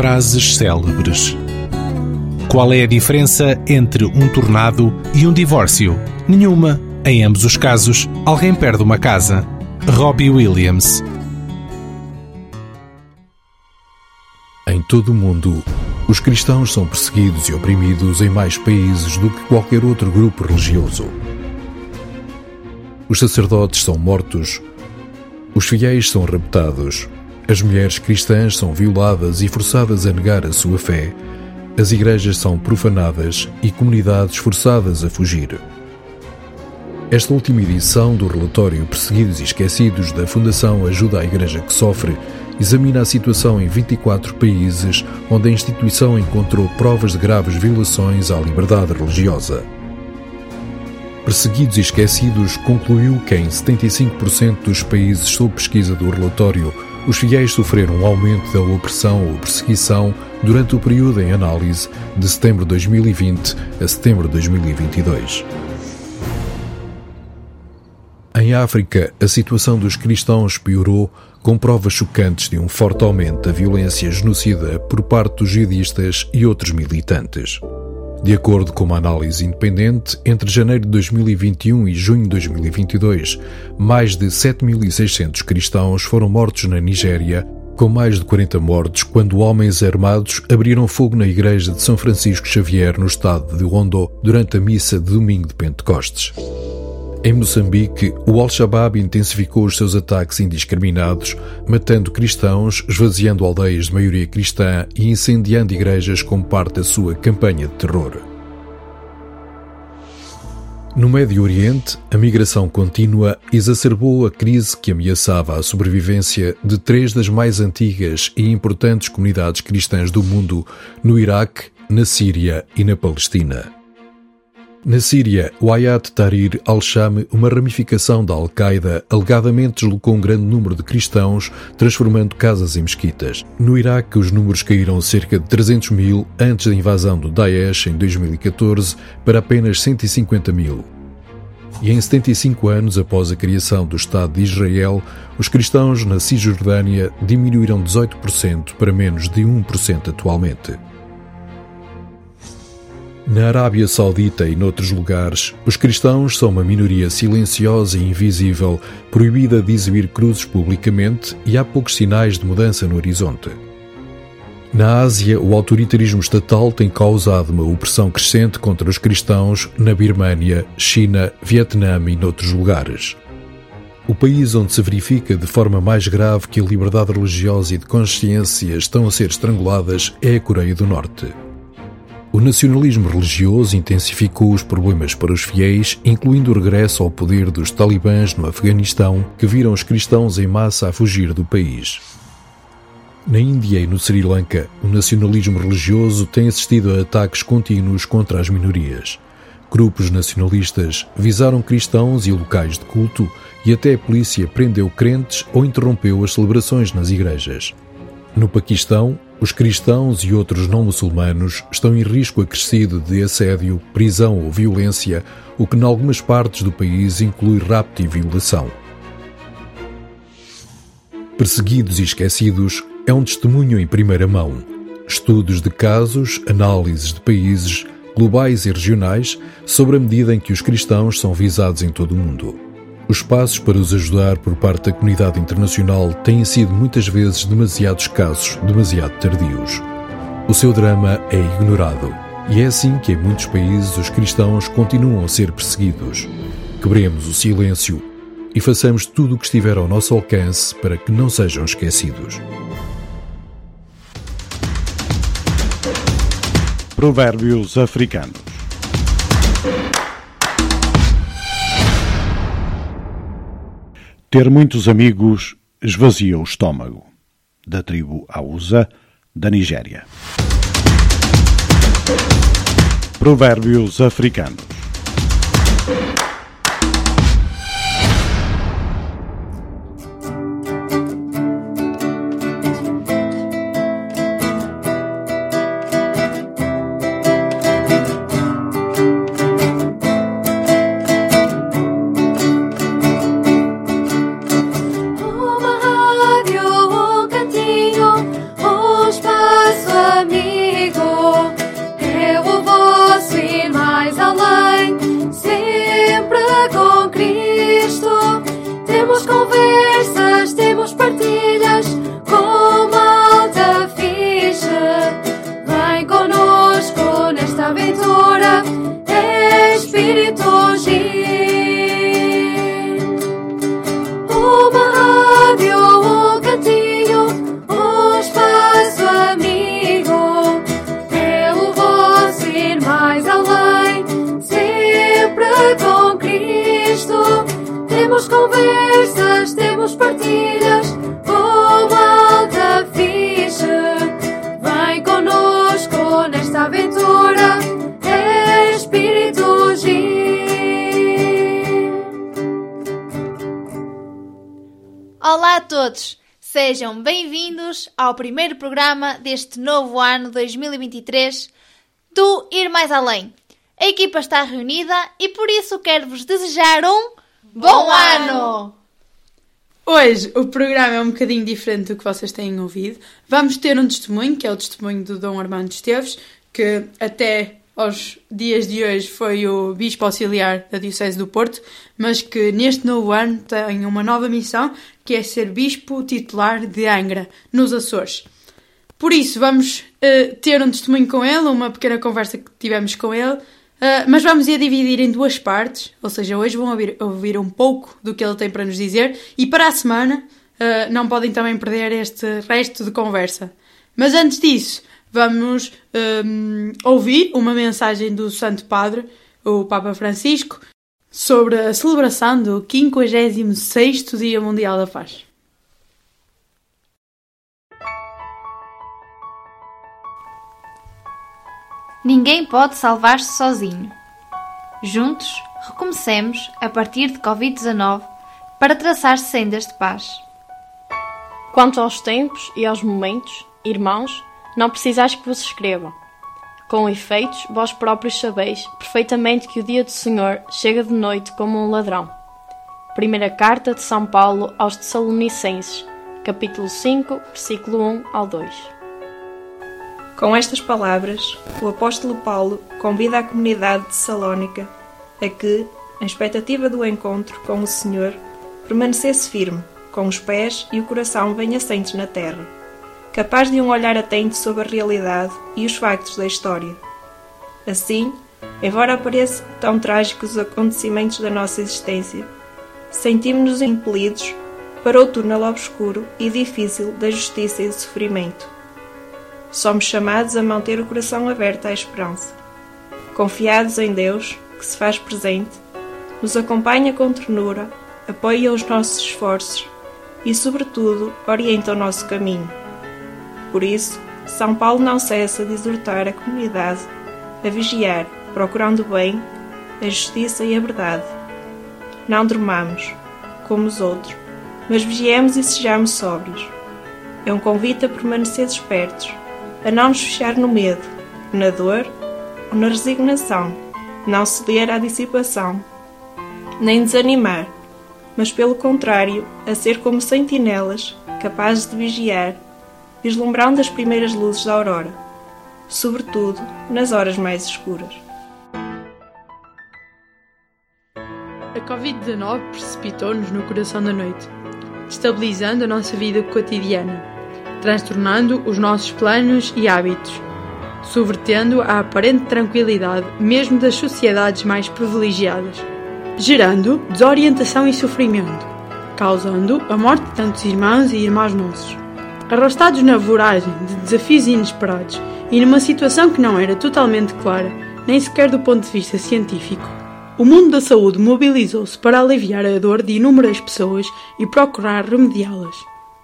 frases célebres. Qual é a diferença entre um tornado e um divórcio? Nenhuma. Em ambos os casos, alguém perde uma casa. Robbie Williams. Em todo o mundo, os cristãos são perseguidos e oprimidos em mais países do que qualquer outro grupo religioso. Os sacerdotes são mortos, os fiéis são raptados, as mulheres cristãs são violadas e forçadas a negar a sua fé as igrejas são profanadas e comunidades forçadas a fugir. Esta última edição do relatório Perseguidos e Esquecidos da Fundação Ajuda à Igreja que Sofre examina a situação em 24 países onde a instituição encontrou provas de graves violações à liberdade religiosa. Perseguidos e Esquecidos concluiu que em 75% dos países sob pesquisa do relatório os fiéis sofreram um aumento da opressão ou perseguição durante o período em análise de setembro de 2020 a setembro de 2022. Em África, a situação dos cristãos piorou com provas chocantes de um forte aumento da violência genocida por parte dos jihadistas e outros militantes. De acordo com uma análise independente, entre janeiro de 2021 e junho de 2022, mais de 7.600 cristãos foram mortos na Nigéria, com mais de 40 mortos quando homens armados abriram fogo na igreja de São Francisco Xavier, no estado de Ondo, durante a missa de domingo de Pentecostes. Em Moçambique, o Al-Shabaab intensificou os seus ataques indiscriminados, matando cristãos, esvaziando aldeias de maioria cristã e incendiando igrejas como parte da sua campanha de terror. No Médio Oriente, a migração contínua exacerbou a crise que ameaçava a sobrevivência de três das mais antigas e importantes comunidades cristãs do mundo no Iraque, na Síria e na Palestina. Na Síria, o Hayat Tahrir al-Sham, uma ramificação da Al-Qaeda, alegadamente deslocou um grande número de cristãos, transformando casas em mesquitas. No Iraque, os números caíram cerca de 300 mil antes da invasão do Daesh em 2014 para apenas 150 mil. E em 75 anos após a criação do Estado de Israel, os cristãos na Cisjordânia diminuíram 18% para menos de 1% atualmente. Na Arábia Saudita e noutros lugares, os cristãos são uma minoria silenciosa e invisível, proibida de exibir cruzes publicamente e há poucos sinais de mudança no horizonte. Na Ásia, o autoritarismo estatal tem causado uma opressão crescente contra os cristãos na Birmânia, China, Vietnã e noutros lugares. O país onde se verifica de forma mais grave que a liberdade religiosa e de consciência estão a ser estranguladas é a Coreia do Norte. O nacionalismo religioso intensificou os problemas para os fiéis, incluindo o regresso ao poder dos talibãs no Afeganistão, que viram os cristãos em massa a fugir do país. Na Índia e no Sri Lanka, o nacionalismo religioso tem assistido a ataques contínuos contra as minorias. Grupos nacionalistas visaram cristãos e locais de culto e até a polícia prendeu crentes ou interrompeu as celebrações nas igrejas. No Paquistão, os cristãos e outros não muçulmanos estão em risco acrescido de assédio, prisão ou violência, o que, em algumas partes do país, inclui rapto e violação. Perseguidos e esquecidos é um testemunho em primeira mão. Estudos de casos, análises de países, globais e regionais, sobre a medida em que os cristãos são visados em todo o mundo. Os passos para os ajudar por parte da comunidade internacional têm sido muitas vezes demasiado escassos, demasiado tardios. O seu drama é ignorado. E é assim que em muitos países os cristãos continuam a ser perseguidos. Quebremos o silêncio e façamos tudo o que estiver ao nosso alcance para que não sejam esquecidos. Provérbios africanos. Ter muitos amigos esvazia o estômago. Da tribo Hausa, da Nigéria. Provérbios africanos. Sejam bem-vindos ao primeiro programa deste novo ano 2023 do Ir Mais Além. A equipa está reunida e por isso quero-vos desejar um bom ano! Hoje o programa é um bocadinho diferente do que vocês têm ouvido. Vamos ter um testemunho, que é o testemunho do Dom Armando Esteves, que até aos dias de hoje foi o Bispo Auxiliar da Diocese do Porto, mas que neste novo ano tem uma nova missão, que é ser Bispo titular de Angra, nos Açores. Por isso, vamos uh, ter um testemunho com ele, uma pequena conversa que tivemos com ele, uh, mas vamos a dividir em duas partes, ou seja, hoje vão ouvir, ouvir, um pouco do que ele tem para nos dizer e para a semana uh, não podem também perder este resto de conversa. Mas antes disso, vamos um, ouvir uma mensagem do Santo Padre, o Papa Francisco, sobre a celebração do 56º Dia Mundial da Paz. Ninguém pode salvar-se sozinho. Juntos, recomecemos, a partir de Covid-19, para traçar sendas de paz. Quanto aos tempos e aos momentos, irmãos, não precisais que vos escreva. Com efeitos, vós próprios sabeis perfeitamente que o dia do Senhor chega de noite como um ladrão. Primeira carta de São Paulo aos Tessalonicenses, capítulo 5, versículo 1 ao 2. Com estas palavras, o apóstolo Paulo convida a comunidade de Salónica a que, em expectativa do encontro com o Senhor, permanecesse firme, com os pés e o coração bem assentes na terra, capaz de um olhar atento sobre a realidade e os factos da história. Assim, embora apareçam tão trágicos os acontecimentos da nossa existência, sentimos-nos impelidos para o túnel obscuro e difícil da justiça e do sofrimento somos chamados a manter o coração aberto à esperança. Confiados em Deus, que se faz presente, nos acompanha com ternura, apoia os nossos esforços e, sobretudo, orienta o nosso caminho. Por isso, São Paulo não cessa de exortar a comunidade a vigiar, procurando o bem, a justiça e a verdade. Não dormamos, como os outros, mas vigiemos e sejamos sóbrios. É um convite a permanecer despertos, a não nos fechar no medo, na dor ou na resignação, não ceder à dissipação, nem desanimar, mas pelo contrário, a ser como sentinelas, capazes de vigiar, vislumbrando as primeiras luzes da aurora, sobretudo nas horas mais escuras. A Covid-19 precipitou-nos no coração da noite, estabilizando a nossa vida cotidiana transtornando os nossos planos e hábitos, subvertendo a aparente tranquilidade mesmo das sociedades mais privilegiadas, gerando desorientação e sofrimento, causando a morte de tantos irmãos e irmãs nossos. Arrastados na voragem de desafios inesperados e numa situação que não era totalmente clara, nem sequer do ponto de vista científico, o mundo da saúde mobilizou-se para aliviar a dor de inúmeras pessoas e procurar remediá-las.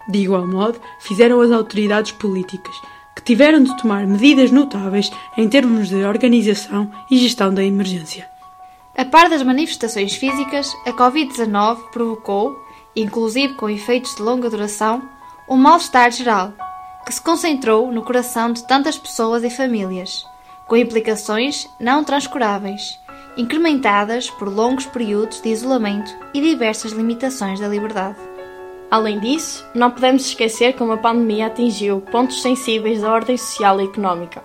De igual modo, fizeram as autoridades políticas, que tiveram de tomar medidas notáveis em termos de organização e gestão da emergência. A par das manifestações físicas, a Covid-19 provocou, inclusive com efeitos de longa duração, um mal-estar geral, que se concentrou no coração de tantas pessoas e famílias, com implicações não transcuráveis, incrementadas por longos períodos de isolamento e diversas limitações da liberdade. Além disso, não podemos esquecer como a pandemia atingiu pontos sensíveis da ordem social e económica,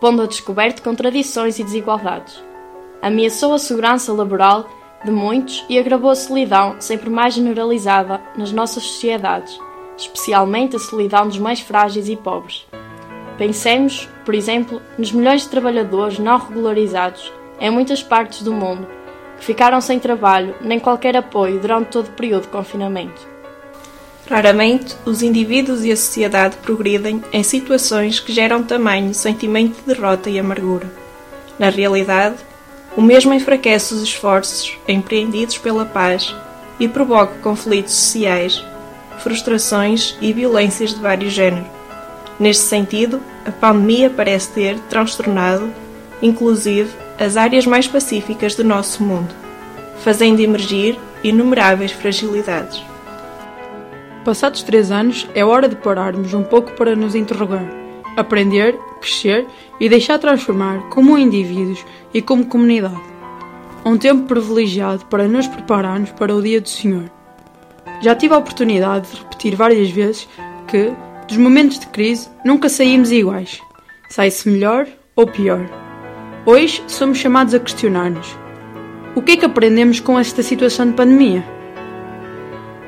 pondo a descoberto contradições e desigualdades. Ameaçou a segurança laboral de muitos e agravou a solidão sempre mais generalizada nas nossas sociedades, especialmente a solidão dos mais frágeis e pobres. Pensemos, por exemplo, nos milhões de trabalhadores não regularizados em muitas partes do mundo que ficaram sem trabalho nem qualquer apoio durante todo o período de confinamento. Raramente, os indivíduos e a sociedade progridem em situações que geram tamanho sentimento de derrota e amargura. Na realidade, o mesmo enfraquece os esforços empreendidos pela paz e provoca conflitos sociais, frustrações e violências de vários géneros. Neste sentido, a pandemia parece ter transtornado, inclusive, as áreas mais pacíficas do nosso mundo, fazendo emergir inumeráveis fragilidades. Passados três anos, é hora de pararmos um pouco para nos interrogar, aprender, crescer e deixar transformar como indivíduos e como comunidade. Um tempo privilegiado para nos prepararmos para o Dia do Senhor. Já tive a oportunidade de repetir várias vezes que, dos momentos de crise, nunca saímos iguais. Sai-se melhor ou pior. Hoje somos chamados a questionar-nos: o que é que aprendemos com esta situação de pandemia?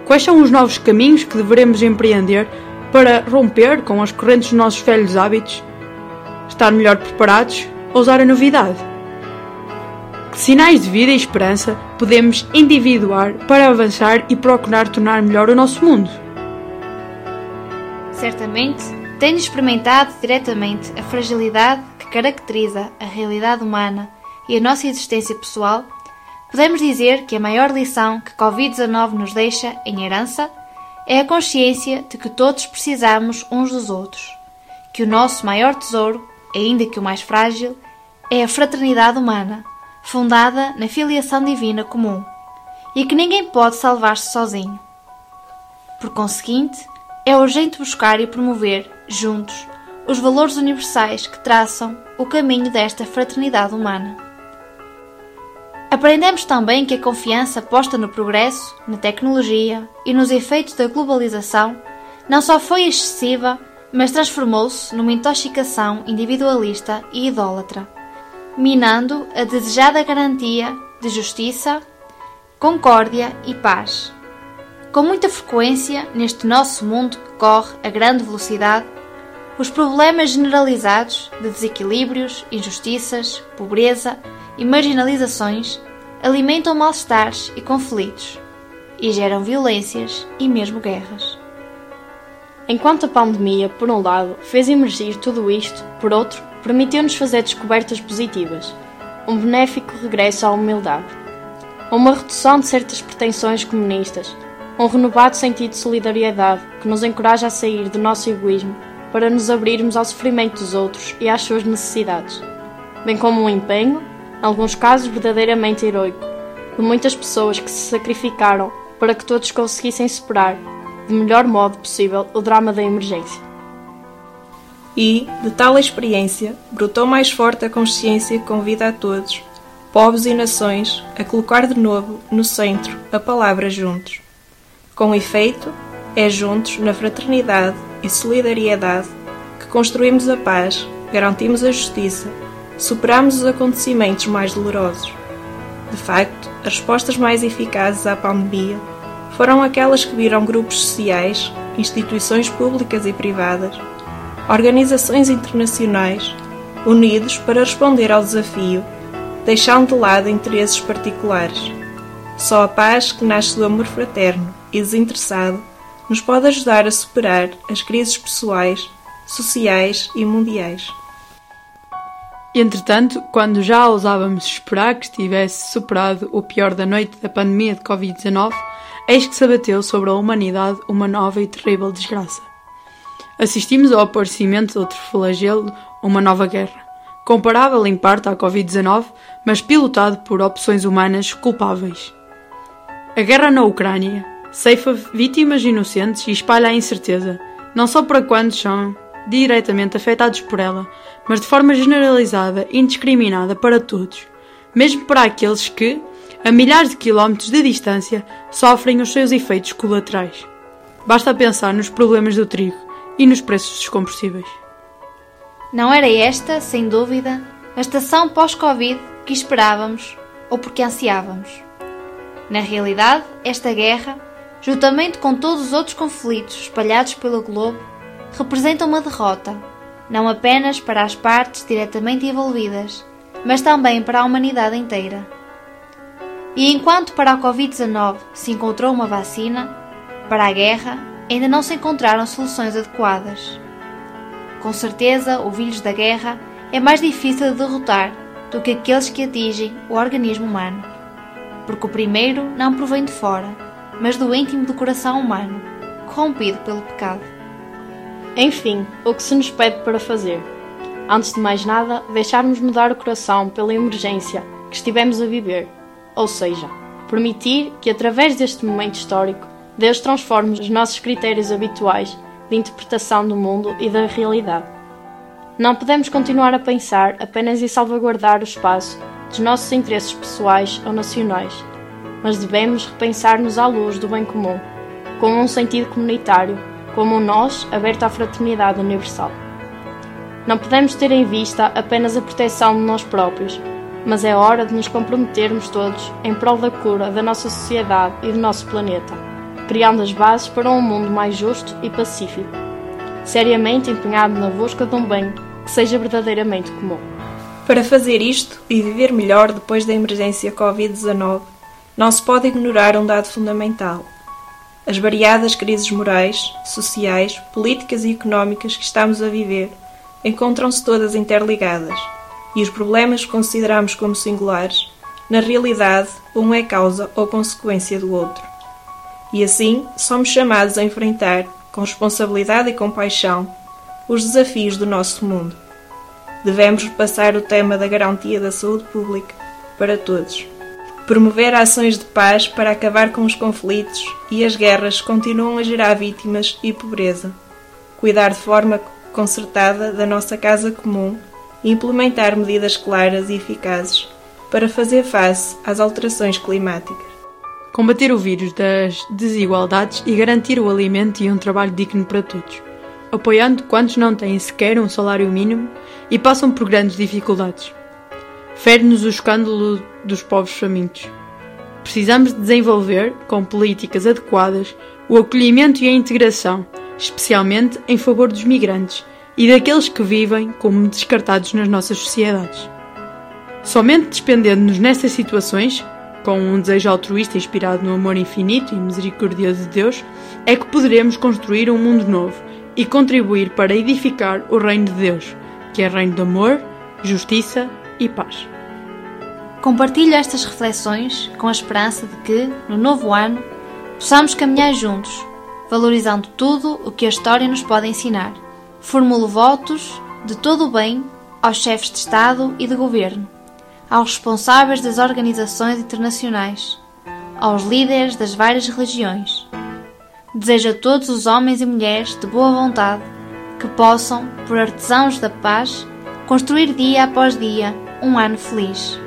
Quais são os novos caminhos que devemos empreender para romper com as correntes dos nossos velhos hábitos? Estar melhor preparados? Ousar a novidade? Que sinais de vida e esperança podemos individuar para avançar e procurar tornar melhor o nosso mundo? Certamente, tenho experimentado diretamente a fragilidade que caracteriza a realidade humana e a nossa existência pessoal Podemos dizer que a maior lição que Covid-19 nos deixa em herança é a consciência de que todos precisamos uns dos outros, que o nosso maior tesouro, ainda que o mais frágil, é a fraternidade humana, fundada na filiação divina comum, e que ninguém pode salvar-se sozinho. Por conseguinte, é urgente buscar e promover, juntos, os valores universais que traçam o caminho desta fraternidade humana. Aprendemos também que a confiança posta no progresso, na tecnologia e nos efeitos da globalização não só foi excessiva, mas transformou-se numa intoxicação individualista e idólatra, minando a desejada garantia de justiça, concórdia e paz. Com muita frequência, neste nosso mundo que corre a grande velocidade, os problemas generalizados de desequilíbrios, injustiças, pobreza e marginalizações alimentam mal-estares e conflitos e geram violências e mesmo guerras. Enquanto a pandemia, por um lado, fez emergir tudo isto, por outro, permitiu-nos fazer descobertas positivas, um benéfico regresso à humildade, uma redução de certas pretensões comunistas, um renovado sentido de solidariedade que nos encoraja a sair do nosso egoísmo para nos abrirmos ao sofrimento dos outros e às suas necessidades, bem como um empenho alguns casos verdadeiramente heroico, de muitas pessoas que se sacrificaram para que todos conseguissem superar, do melhor modo possível, o drama da emergência. E, de tal experiência, brotou mais forte a consciência que convida a todos, povos e nações, a colocar de novo no centro a palavra juntos. Com efeito, é juntos, na fraternidade e solidariedade, que construímos a paz, garantimos a justiça superamos os acontecimentos mais dolorosos. De facto, as respostas mais eficazes à pandemia foram aquelas que viram grupos sociais, instituições públicas e privadas, organizações internacionais, unidos para responder ao desafio, deixando de lado interesses particulares. Só a paz que nasce do amor fraterno e desinteressado nos pode ajudar a superar as crises pessoais, sociais e mundiais. Entretanto, quando já ousávamos esperar que estivesse superado o pior da noite da pandemia de Covid-19, eis que se abateu sobre a humanidade uma nova e terrível desgraça. Assistimos ao aparecimento de outro flagelo, uma nova guerra, comparável em parte à Covid-19, mas pilotado por opções humanas culpáveis. A guerra na Ucrânia ceifa vítimas inocentes e espalha a incerteza, não só para quantos são diretamente afetados por ela, mas de forma generalizada e indiscriminada para todos, mesmo para aqueles que, a milhares de quilómetros de distância, sofrem os seus efeitos colaterais. Basta pensar nos problemas do trigo e nos preços dos combustíveis. Não era esta, sem dúvida, a estação pós-Covid que esperávamos ou porque ansiávamos. Na realidade, esta guerra, juntamente com todos os outros conflitos espalhados pelo globo, representa uma derrota, não apenas para as partes diretamente envolvidas, mas também para a humanidade inteira. E enquanto para a Covid-19 se encontrou uma vacina, para a guerra ainda não se encontraram soluções adequadas. Com certeza, o vírus da guerra é mais difícil de derrotar do que aqueles que atingem o organismo humano, porque o primeiro não provém de fora, mas do íntimo do coração humano, corrompido pelo pecado. Enfim, o que se nos pede para fazer? Antes de mais nada, deixarmos mudar o coração pela emergência que estivemos a viver, ou seja, permitir que através deste momento histórico Deus transforme os nossos critérios habituais de interpretação do mundo e da realidade. Não podemos continuar a pensar apenas em salvaguardar o espaço dos nossos interesses pessoais ou nacionais, mas devemos repensar-nos à luz do bem comum, com um sentido comunitário, como um nós aberto à fraternidade universal. Não podemos ter em vista apenas a proteção de nós próprios, mas é hora de nos comprometermos todos em prol da cura da nossa sociedade e do nosso planeta, criando as bases para um mundo mais justo e pacífico, seriamente empenhado na busca de um bem que seja verdadeiramente comum. Para fazer isto e viver melhor depois da emergência Covid-19, não se pode ignorar um dado fundamental. As variadas crises morais, sociais, políticas e económicas que estamos a viver encontram-se todas interligadas, e os problemas que consideramos como singulares, na realidade, um é causa ou consequência do outro. E assim, somos chamados a enfrentar, com responsabilidade e compaixão, os desafios do nosso mundo. Devemos repassar o tema da garantia da saúde pública para todos. Promover ações de paz para acabar com os conflitos e as guerras que continuam a gerar vítimas e pobreza. Cuidar de forma concertada da nossa casa comum e implementar medidas claras e eficazes para fazer face às alterações climáticas. Combater o vírus das desigualdades e garantir o alimento e um trabalho digno para todos, apoiando quantos não têm sequer um salário mínimo e passam por grandes dificuldades. Fere-nos o escândalo dos povos famintos. Precisamos desenvolver, com políticas adequadas, o acolhimento e a integração, especialmente em favor dos migrantes e daqueles que vivem como descartados nas nossas sociedades. Somente despendendo-nos nessas situações, com um desejo altruísta inspirado no amor infinito e misericordioso de Deus, é que poderemos construir um mundo novo e contribuir para edificar o reino de Deus, que é reino de amor, justiça e paz. Compartilho estas reflexões com a esperança de que, no novo ano, possamos caminhar juntos, valorizando tudo o que a história nos pode ensinar. Formulo votos de todo o bem aos chefes de Estado e de Governo, aos responsáveis das organizações internacionais, aos líderes das várias religiões. Desejo a todos os homens e mulheres de boa vontade que possam, por artesãos da paz, construir dia após dia um ano feliz.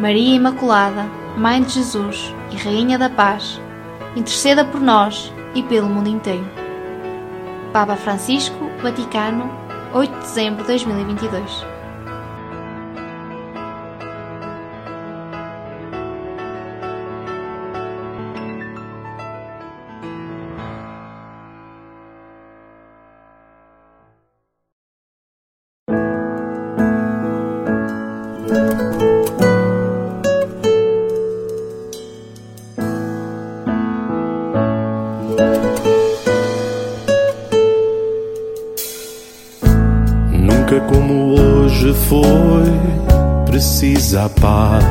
Maria Imaculada, Mãe de Jesus e Rainha da Paz, interceda por nós e pelo mundo inteiro. Papa Francisco, Vaticano, 8 de dezembro de 2022. Foi precisa paz.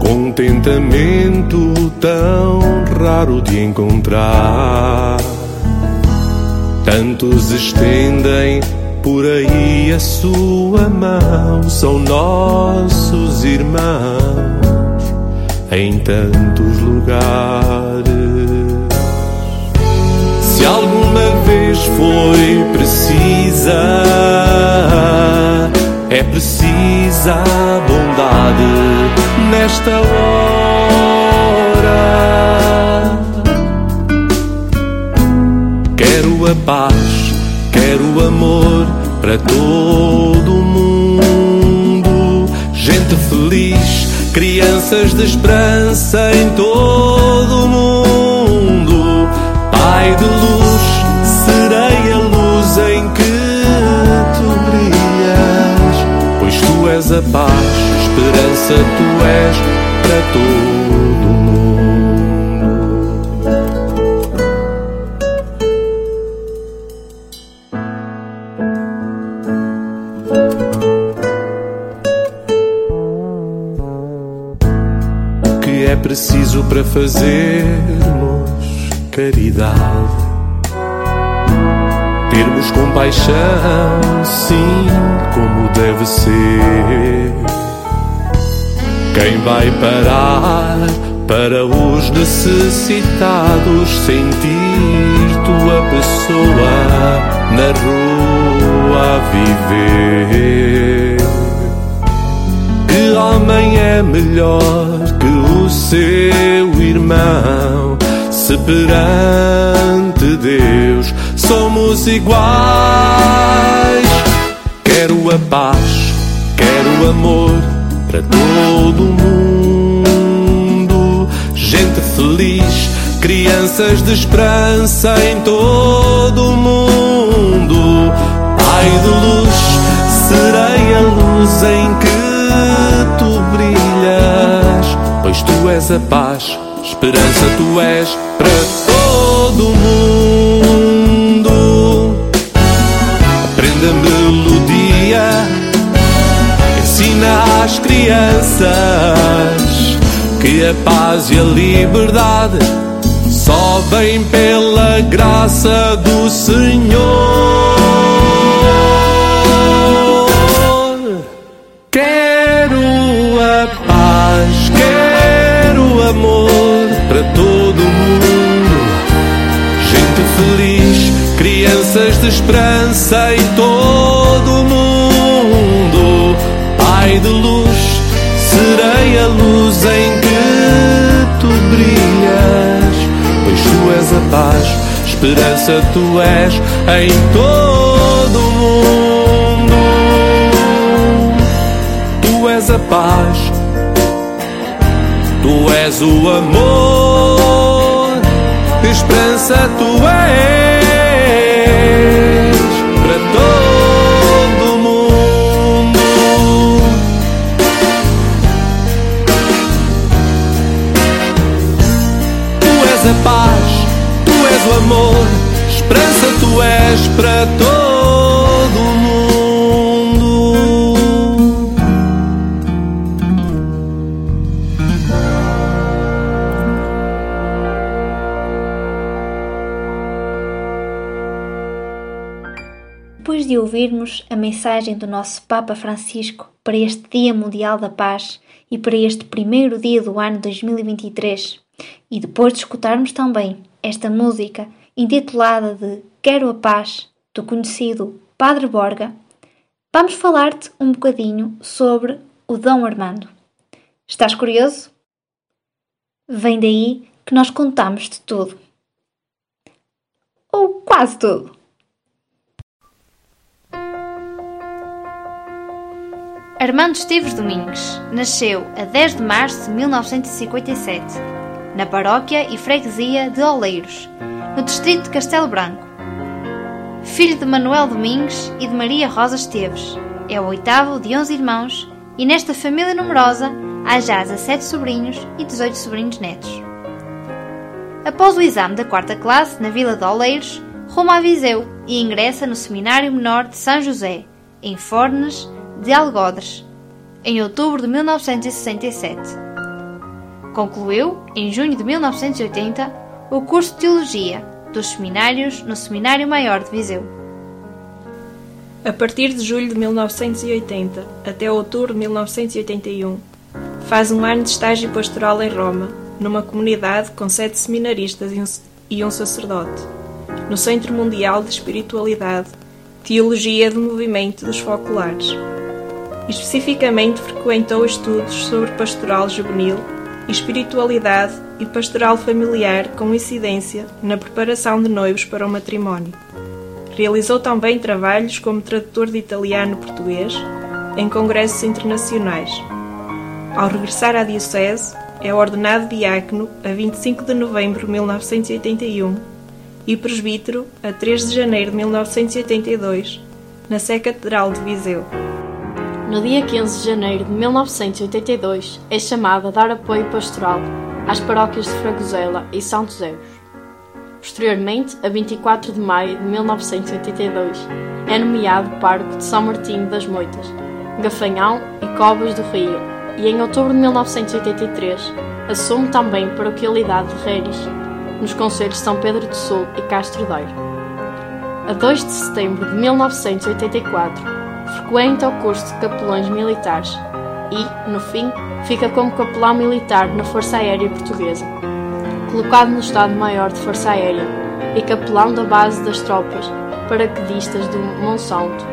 Contentamento tão raro de encontrar. Tantos estendem por aí a sua mão, são nossos irmãos em tantos lugares. Se alguma foi precisa, é precisa bondade nesta hora. Quero a paz, quero o amor para todo o mundo. Gente feliz, crianças de esperança em todo o mundo. Pai de luz, serei a luz em que tu brilhas. Pois tu és a paz, esperança tu és para todo o mundo. preciso para fazermos caridade. Termos compaixão, sim, como deve ser. Quem vai parar para os necessitados sentir tua pessoa na rua a viver? Que homem é melhor que o seu irmão? Se perante Deus somos iguais, quero a paz, quero amor para todo mundo, gente feliz, crianças de esperança em todo mundo. Pai de luz, serei a luz em que tu brilhas, pois tu és a paz, esperança tu és para crianças que a paz e a liberdade só vem pela graça do Senhor. Quero a paz, quero amor para todo mundo. Gente feliz, crianças de esperança em todo mundo. Pai de luz, em que tu brilhas, pois tu és a paz, esperança tu és em todo mundo. Tu és a paz, tu és o amor, esperança tu és para todo mundo. Depois de ouvirmos a mensagem do nosso Papa Francisco para este Dia Mundial da Paz e para este primeiro dia do ano 2023, e depois de escutarmos também esta música intitulada de Quero a Paz, do conhecido Padre Borga, vamos falar-te um bocadinho sobre o Dom Armando. Estás curioso? Vem daí que nós contamos-te tudo. Ou quase tudo. Armando Esteves Domingues nasceu a 10 de março de 1957, na paróquia e freguesia de Oleiros, no distrito de Castelo Branco. Filho de Manuel Domingues e de Maria Rosa Esteves, é o oitavo de 11 irmãos e nesta família numerosa há já 17 sobrinhos e 18 sobrinhos netos. Após o exame da quarta classe na vila de Oleiros, rumo a Viseu e ingressa no Seminário Menor de São José, em Fornes de Algodres, em outubro de 1967. Concluiu, em junho de 1980, o curso de Teologia dos Seminários no Seminário Maior de Viseu. A partir de julho de 1980 até outubro de 1981, faz um ano de estágio pastoral em Roma, numa comunidade com sete seminaristas e um, sacerdote, no Centro Mundial de Espiritualidade, Teologia do Movimento dos Foculares. Especificamente frequentou estudos sobre pastoral juvenil, espiritualidade e pastoral familiar com incidência na preparação de noivos para o matrimónio. Realizou também trabalhos como tradutor de italiano-português em congressos internacionais. Ao regressar à Diocese, é ordenado diácono a 25 de novembro de 1981 e presbítero a 3 de janeiro de 1982, na Sé Catedral de Viseu. No dia 15 de janeiro de 1982, é chamado a dar apoio pastoral às paróquias de Fragosela e São Joséus. Posteriormente, a 24 de maio de 1982, é nomeado pároco de São Martinho das Moitas, Gafanhão e Cobas do Rio, e em outubro de 1983 assume também paroquialidade de Reiris, nos concelhos de São Pedro do Sul e Castro Daire. A 2 de setembro de 1984, frequenta o curso de capelões militares e, no fim, fica como capelão militar na Força Aérea Portuguesa, colocado no Estado-Maior de Força Aérea e capelão da base das tropas paraquedistas de Monsanto,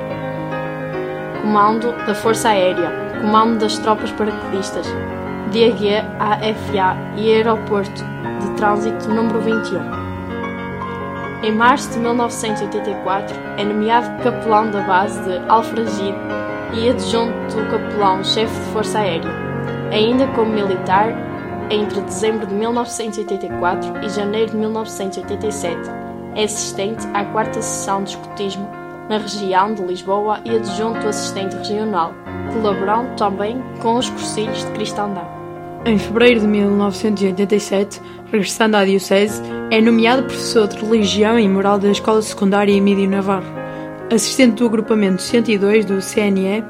comando da Força Aérea, comando das tropas paraquedistas, DG AFA e Aeroporto de Trânsito número 21. Em março de 1984, é nomeado capelão da base de Alfragide e adjunto capelão-chefe de Força Aérea. Ainda como militar, entre dezembro de 1984 e janeiro de 1987, é assistente à quarta sessão de escotismo na região de Lisboa e adjunto assistente regional, colaborando também com os cursilhos de cristandão. Em fevereiro de 1987, regressando à Diocese, é nomeado professor de Religião e Moral da Escola Secundária Emílio Navarro, assistente do agrupamento 102 do CNE,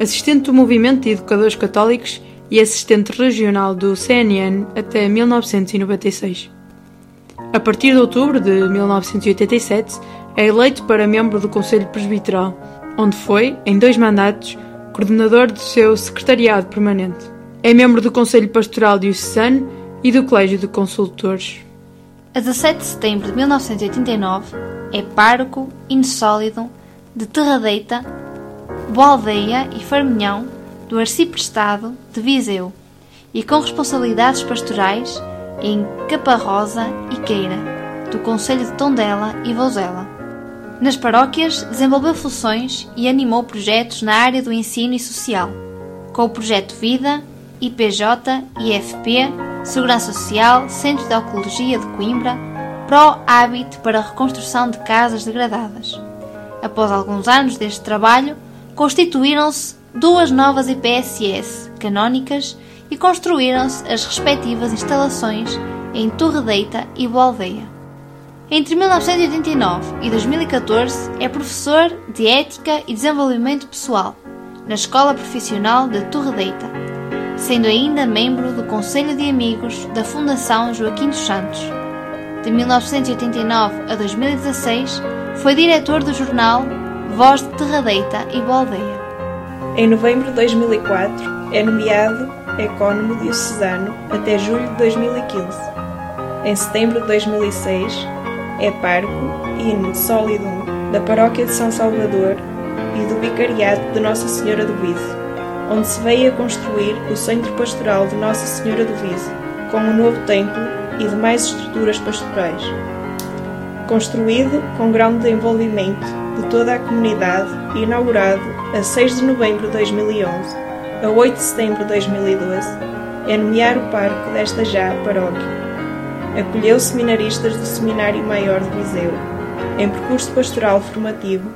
assistente do Movimento de Educadores Católicos e assistente regional do CNN até 1996. A partir de outubro de 1987, é eleito para membro do Conselho Presbiteral, onde foi, em dois mandatos, coordenador do seu secretariado permanente. É membro do Conselho Pastoral Diocesano e do Colégio de Consultores. A 17 de setembro de 1989 é pároco insólido de Terradeita, Boaldeia e Farminhão do Arciprestado de Viseu e com responsabilidades pastorais em Caparrosa e Queira, do Conselho de Tondela e Vouzela. Nas paróquias, desenvolveu funções e animou projetos na área do ensino e social, com o projeto Vida, IPJ, IFP, Segurança Social, Centro de Oncologia de Coimbra, Pro Habit para a reconstrução de casas degradadas. Após alguns anos deste trabalho, constituíram-se duas novas IPSS canónicas e construíram-se as respectivas instalações em Torre Deita e Boaldeia. Entre 1989 e 2014 é professor de Ética e Desenvolvimento Pessoal na Escola Profissional de Torre Deita, sendo ainda membro do Conselho de Amigos da Fundação Joaquim dos Santos. De 1989 a 2016 foi diretor do jornal Voz de Terradeita e Boaldeia. Em novembro de 2004 é nomeado ecónomo diocesano até julho de 2015. Em setembro de 2006 é parco in solidum da paróquia de São Salvador e do vicariato de Nossa Senhora do Viso, onde se veio a construir o centro pastoral de Nossa Senhora do Viso, com um novo templo e demais estruturas pastorais. Construído com grande envolvimento de toda a comunidade e inaugurado a 6 de novembro de 2011 a 8 de setembro de 2012, é nomear o parque desta já paróquia. Acolheu seminaristas do Seminário Maior de Viseu, em percurso pastoral formativo,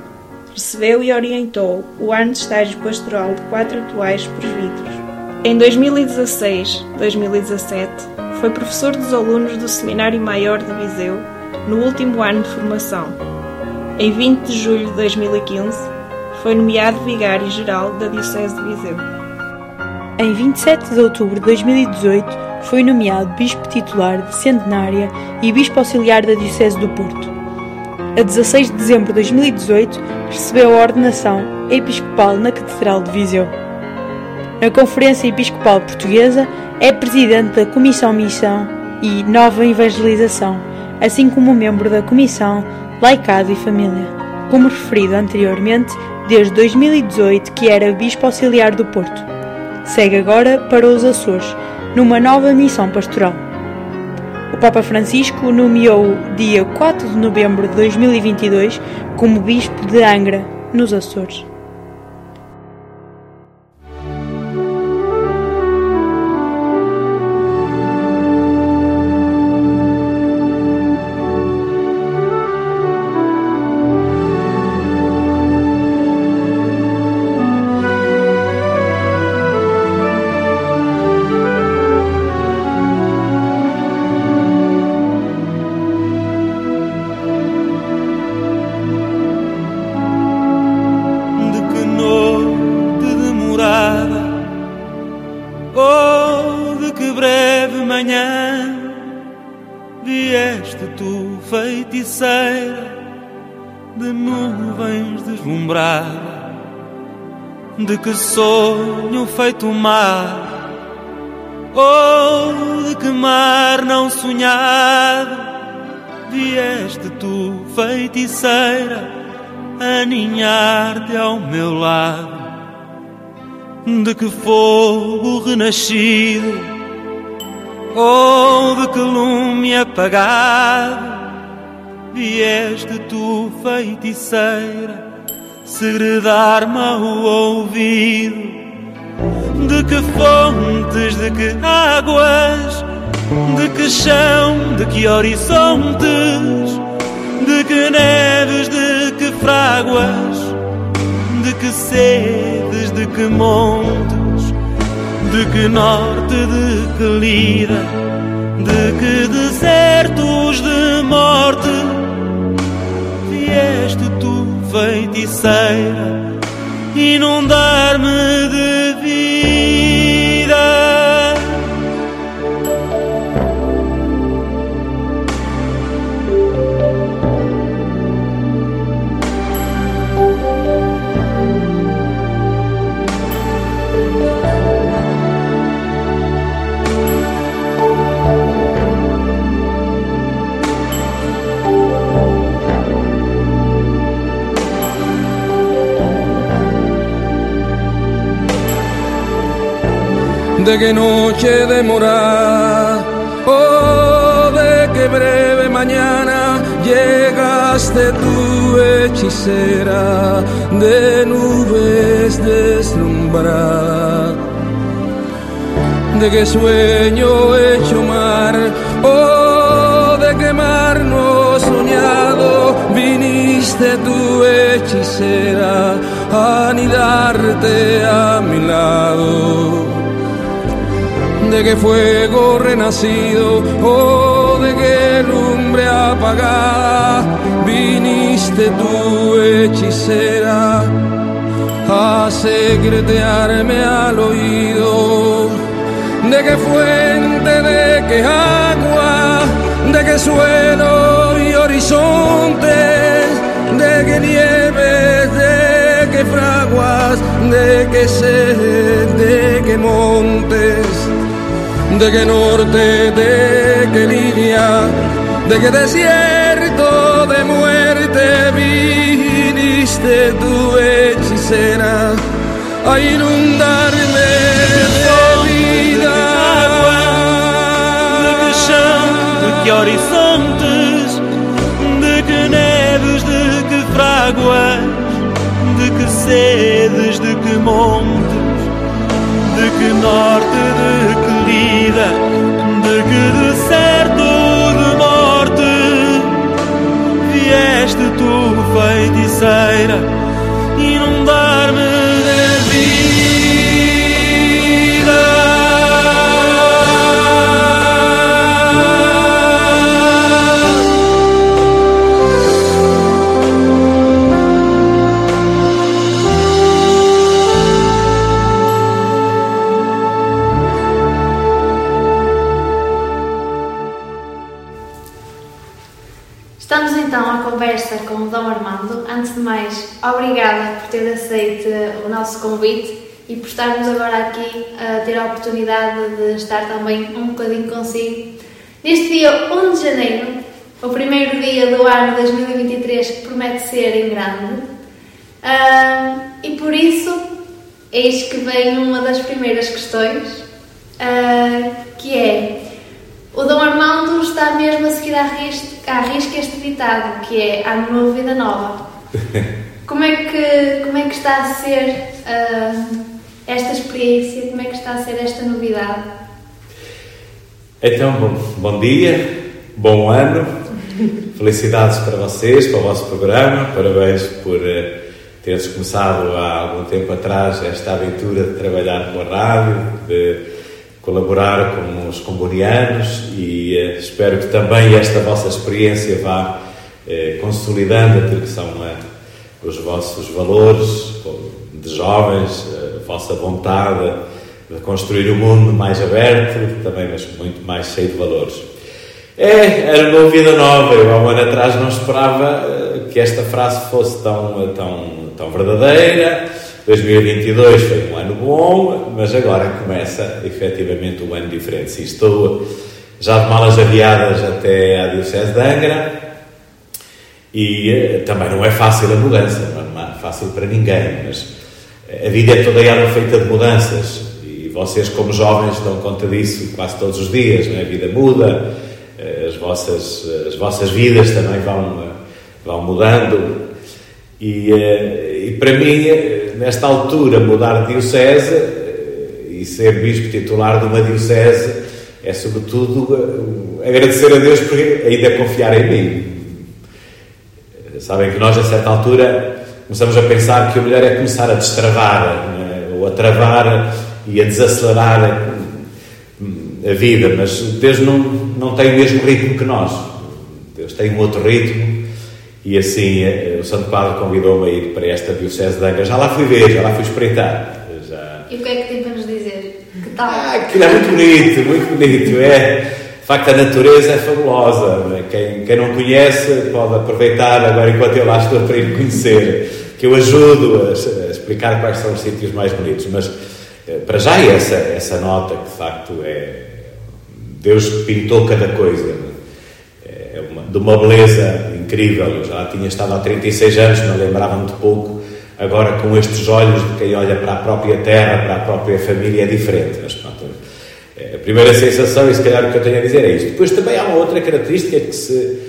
recebeu e orientou o ano de estágio pastoral de quatro atuais presbíteros. Em 2016-2017, foi professor dos alunos do Seminário Maior de Viseu no último ano de formação. Em 20 de julho de 2015, foi nomeado vigário-geral da Diocese de Viseu. Em 27 de outubro de 2018, foi nomeado Bispo titular de Centenária e Bispo auxiliar da Diocese do Porto. A 16 de dezembro de 2018, recebeu a ordenação episcopal na Catedral de Viseu. Na Conferência Episcopal Portuguesa, é presidente da Comissão Missão e Nova Evangelização, assim como membro da Comissão Laicado e Família. Como referido anteriormente, desde 2018 que era Bispo Auxiliar do Porto. Segue agora para os Açores, numa nova missão pastoral. O Papa Francisco nomeou dia 4 de novembro de 2022 como Bispo de Angra, nos Açores. De que breve manhã vieste tu, feiticeira de nuvens deslumbrada, de que sonho feito mar, ou oh, de que mar não sonhado, vieste tu, feiticeira, aninhar-te ao meu lado de que fogo renascido, ou de que lume apagado vieste tu, feiticeira, segredar-me ao ouvido. De que fontes, de que águas, de que chão, de que horizontes, de que neves, de que fráguas, de que sedes, de que montes, de que norte, de que lira, de que desertos de morte. Vieste tu, feiticeira, inundar-me de de qué noche demorada, oh, de qué breve mañana llegaste tú hechicera de nubes deslumbrada. De qué sueño hecho mar, oh, de qué mar no soñado, viniste tú hechicera a anidarte a mi lado de qué fuego renacido o de qué lumbre apagada viniste tú hechicera a secretearme al oído. De qué fuente, de qué agua, de qué suelo y horizontes, de qué nieves, de qué fraguas, de qué sed, de qué montes de qué norte, de qué línea, de qué desierto de muerte viniste tu hechicera a inundarme de vida. De que chão, de que horizontes, de que neves, de que fráguas, de que sedes, de que montes, de que norte, de que vida, conversa com o Dom Armando. Antes de mais, obrigada por ter aceito o nosso convite e por estarmos agora aqui a ter a oportunidade de estar também um bocadinho consigo. Neste dia 1 de janeiro, o primeiro dia do ano 2023 que promete ser em grande. Ah, e por isso, eis que vem uma das primeiras questões, ah, que é o Dom Armando está mesmo a seguir à risca, à risca este ditado, que é Ano Novo, Vida Nova. Como é que, como é que está a ser ah, esta experiência? Como é que está a ser esta novidade? Então, bom, bom dia, bom ano, felicidades para vocês, para o vosso programa, parabéns por uh, teres começado há algum tempo atrás esta aventura de trabalhar com a rádio, de colaborar com os combonianos e uh, espero que também esta vossa experiência vá uh, consolidando aquilo que são os vossos valores de jovens, a vossa vontade de construir um mundo mais aberto, também, mas muito mais cheio de valores. É, era uma vida nova. Eu, há um ano atrás, não esperava eh, que esta frase fosse tão, tão, tão verdadeira. 2022 foi um ano bom, mas agora começa efetivamente um ano diferente. Estou já de malas aviadas até à Diocese de Angra e eh, também não é fácil a mudança, não é fácil para ninguém, mas a vida é toda ela feita de mudanças e vocês, como jovens, dão conta disso quase todos os dias. Não é? A vida muda, eh, as vossas, as vossas vidas também vão, eh, vão mudando. E, e para mim, nesta altura, mudar de diocese e ser bispo titular de uma diocese é, sobretudo, agradecer a Deus por ainda confiar em mim. Sabem que nós, a certa altura, começamos a pensar que o melhor é começar a destravar, é? ou a travar e a desacelerar a vida, mas Deus não, não tem o mesmo ritmo que nós. Deus tem um outro ritmo e assim eh, o Santo Padre convidou-me a ir para esta Diocese de Angra. Já lá fui ver, já lá fui espreitar. Já... E o que é que tem para nos dizer? Que tal? Ah, aquilo é muito bonito, muito bonito. É, de facto, a natureza é fabulosa. É? Quem, quem não conhece pode aproveitar agora enquanto eu lá estou para ir conhecer, que eu ajudo a, a explicar quais são os sítios mais bonitos. Mas eh, para já essa, essa nota que de facto é. Deus pintou cada coisa. É uma, de uma beleza incrível. Eu já tinha estado há 36 anos, não lembrava muito pouco. Agora, com estes olhos de quem olha para a própria terra, para a própria família, é diferente. Mas, pronto, é, a primeira sensação, e se calhar o que eu tenho a dizer é isto. Depois também há uma outra característica que se,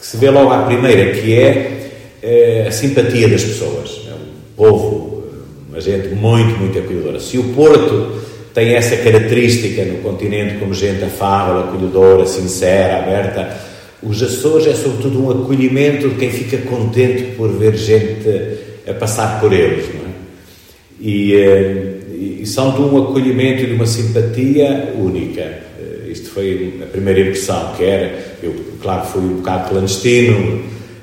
que se vê logo à primeira, que é, é a simpatia das pessoas. É um povo, uma gente muito, muito acolhedora. Se o Porto tem essa característica no continente como gente afável, acolhedora, sincera, aberta, os Açores é sobretudo um acolhimento de quem fica contente por ver gente a passar por eles. Não é? e, eh, e, são de um acolhimento e de uma simpatia única. Eh, isto foi a primeira impressão que era. Eu, claro, fui um bocado clandestino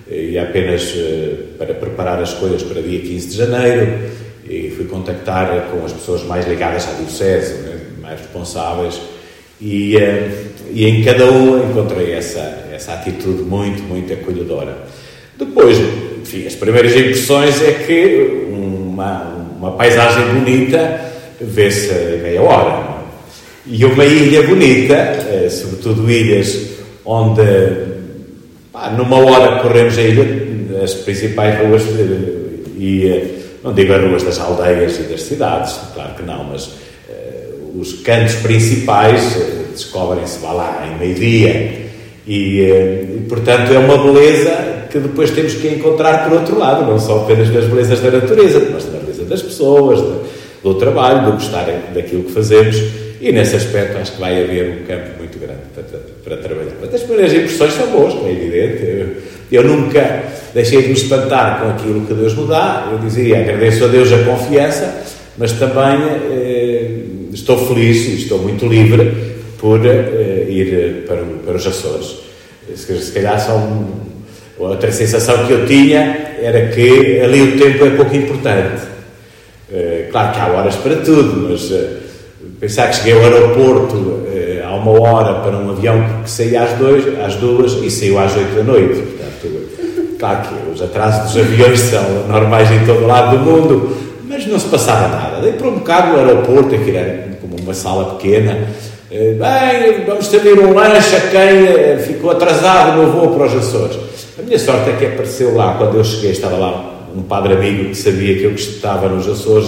eh, e apenas para preparar as coisas para dia 15 de janeiro e fui contactar com as pessoas mais ligadas à Diocese, né, mais responsáveis, e, e em cada um encontrei essa, essa atitude muito, muito acolhedora. Depois, enfim, as primeiras impressões é que uma, uma paisagem bonita vê-se meia hora. É? E uma ilha bonita, eh, sobretudo ilhas onde, pá, numa hora corremos a ilha, as principais ruas, eh, e eh, não digo as ruas das aldeias e das cidades, claro que não, mas os cantos principais descobrem-se, vá lá, em meio-dia. E, uh, e, portanto, é uma beleza que depois temos que encontrar por outro lado, não só apenas nas belezas da natureza, mas na beleza das pessoas, do, trabalho, do gostar daquilo que fazemos. E nesse aspecto acho que vai haver um campo muito grande para, para trabalhar. Mas as primeiras impressões são boas, é evidente. Eu, eu, nunca deixei de me espantar com aquilo que Deus me dá. Eu dizia, agradeço a Deus a confiança, mas também eh, estou feliz e estou muito livre por eh, ir para, para os Açores. Se, se calhar são Outra sensação que eu tinha era que ali o tempo é pouco importante. Uh, claro que há horas para tudo, mas pensar que cheguei ao aeroporto há uma hora para um avião que saía às, dois, às duas e saiu às oito da noite. Portanto, claro que os atrasos dos aviões são normais em todo lado do mundo, mas não se passava nada. Dei por um bocado no aeroporto, aquilo era como uma sala pequena. Bem, vamos ter um lanche a quem ficou atrasado no voo para os Açores. A minha sorte é que apareceu lá, quando eu cheguei, estava lá um padre amigo que sabia que eu estava nos Açores,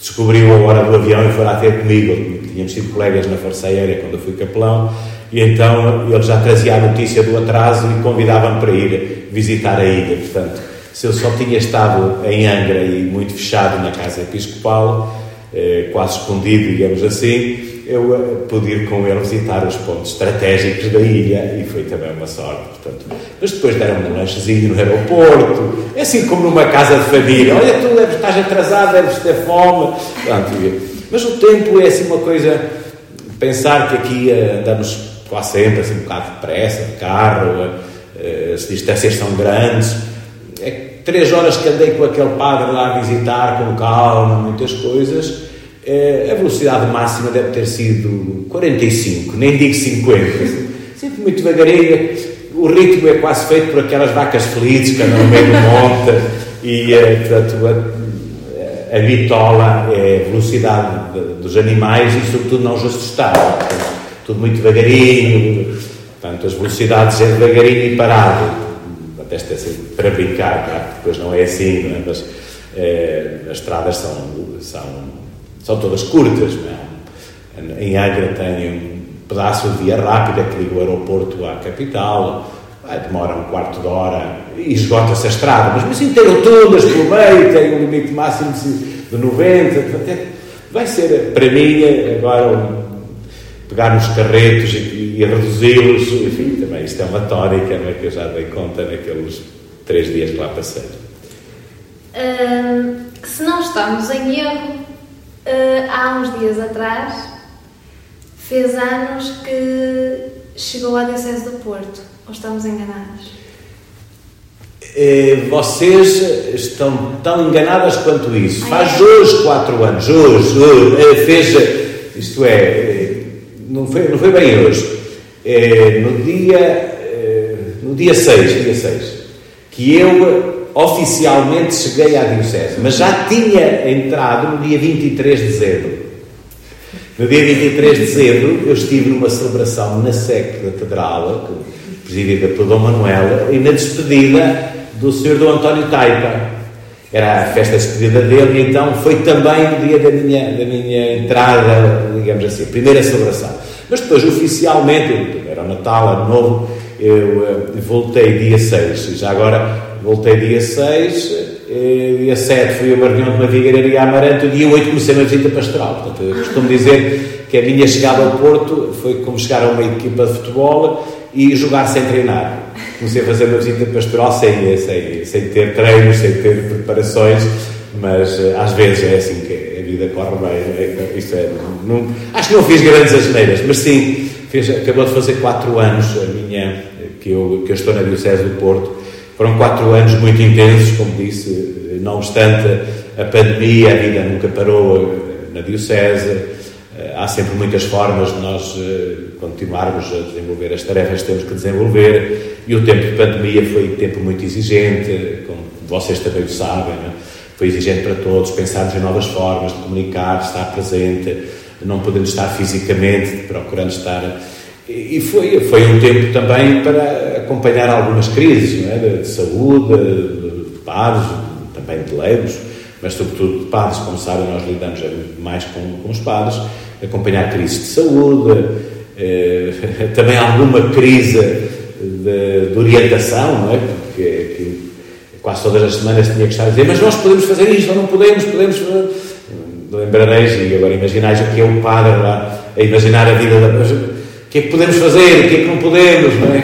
descobriu a hora do avião e foi lá ter comigo. Tínhamos sido colegas na Força Aérea quando eu fui capelão, e então ele já trazia a notícia do atraso e convidava-me para ir visitar a ilha. Portanto, se eu só tinha estado em Angra e muito fechado na casa episcopal, eh, quase escondido, digamos assim, eu pude ir com ele visitar os pontos estratégicos da ilha e foi também uma sorte. Portanto, mas depois deram-me um lanchezinho no aeroporto, é assim como numa casa de família: olha, tu estás atrasado, deves ter fome. Pronto, mas o tempo é assim uma coisa. Pensar que aqui uh, andamos quase sempre assim um bocado depressa, de carro, as distâncias são grandes. É três horas que andei com aquele padre lá a visitar com calma, muitas coisas eh, a velocidade máxima deve ter sido 45, nem digo 50, sempre muito devagarinho. O ritmo é quase feito por aquelas vacas felizes que andam no meio do monte e, eh, portanto, a, a bitola é a velocidade de, dos animais e, sobretudo, não os assustar. Tudo muito devagarinho, portanto, as velocidades é devagarinho e parado. Até é sempre para brincar, claro, depois não é assim, não é? mas eh, as estradas são, são, são todas curtas. É? Em Angra tem um pedaço de via rápida que liga o aeroporto à capital, demora um quarto de hora e esgota-se a estrada, mas assim tem todas pelo meio, tem um limite máximo de 90, portanto, é, vai ser para mim agora pegar nos carretos e, e reduzi-los, enfim, também isto é uma tónica não é, que eu já dei conta naqueles três dias que lá passei. Uh, se não estamos em erro, uh, há uns dias atrás fez anos que chegou à Diocese do Porto. Ou estamos enganados? Eh, vocês estão tão enganadas quanto isso. Faz é. hoje quatro anos, hoje, hoje eh, fez, isto é, não foi, não foi bem hoje, no dia, no dia 6, dia 6, que eu oficialmente cheguei à Diocese, mas já tinha entrado no dia 23 de dezembro. No dia 23 de dezembro, eu estive numa celebração na SEC Catedral, presidida por Dom Manuel, e na despedida do Sr. Dom António Taipa. Era a festa de despedida dele, e então foi também o dia da minha, da minha entrada, digamos assim, primeira celebração. Mas depois, oficialmente, era o Natal, Ano Novo, eu uh, voltei dia 6. Já agora, voltei dia 6, uh, eh, dia 7 fui a Barnião de uma Figueireira Amarante, dia 8 comecei uma visita pastoral. Portanto, eu costumo dizer que a minha chegada ao Porto foi como chegar a uma equipa de futebol e jogar sem treinar. Comecei a fazer uma visita pastoral sem, sem, sem ter treinos, sem ter preparações, mas uh, às vezes é assim que a vida corre bem. É, isto é, não, acho que não fiz grandes asneiras, mas sim, acabou de fazer quatro anos a minha, que, eu, que eu estou na Diocese do Porto. Foram quatro anos muito intensos, como disse, não obstante a pandemia, a vida nunca parou na Diocese eh, há sempre muitas formas de nós eh, continuarmos a desenvolver as tarefas que temos que desenvolver e o tempo de pandemia foi um tempo muito exigente, como vocês também o sabem, é? foi exigente para todos, pensarmos em novas formas de comunicar, de estar presente, não podendo estar fisicamente, procurando estar... E foi, foi um tempo também para acompanhar algumas crises, é? de, de, saúde, de, padres, também de leigos, mas sobretudo de padres, como sabem, nós lidamos mais com, com os padres, acompanhar crises de saúde, eh, também alguma crise de, de orientação, não é? Porque que quase todas as semanas tinha que estar a dizer, mas nós podemos fazer isto, ou não podemos, podemos. Lembrareis, e agora imaginais o que é o padre lá, a imaginar a vida da. Que é que podemos fazer, o que é que não podemos, não é?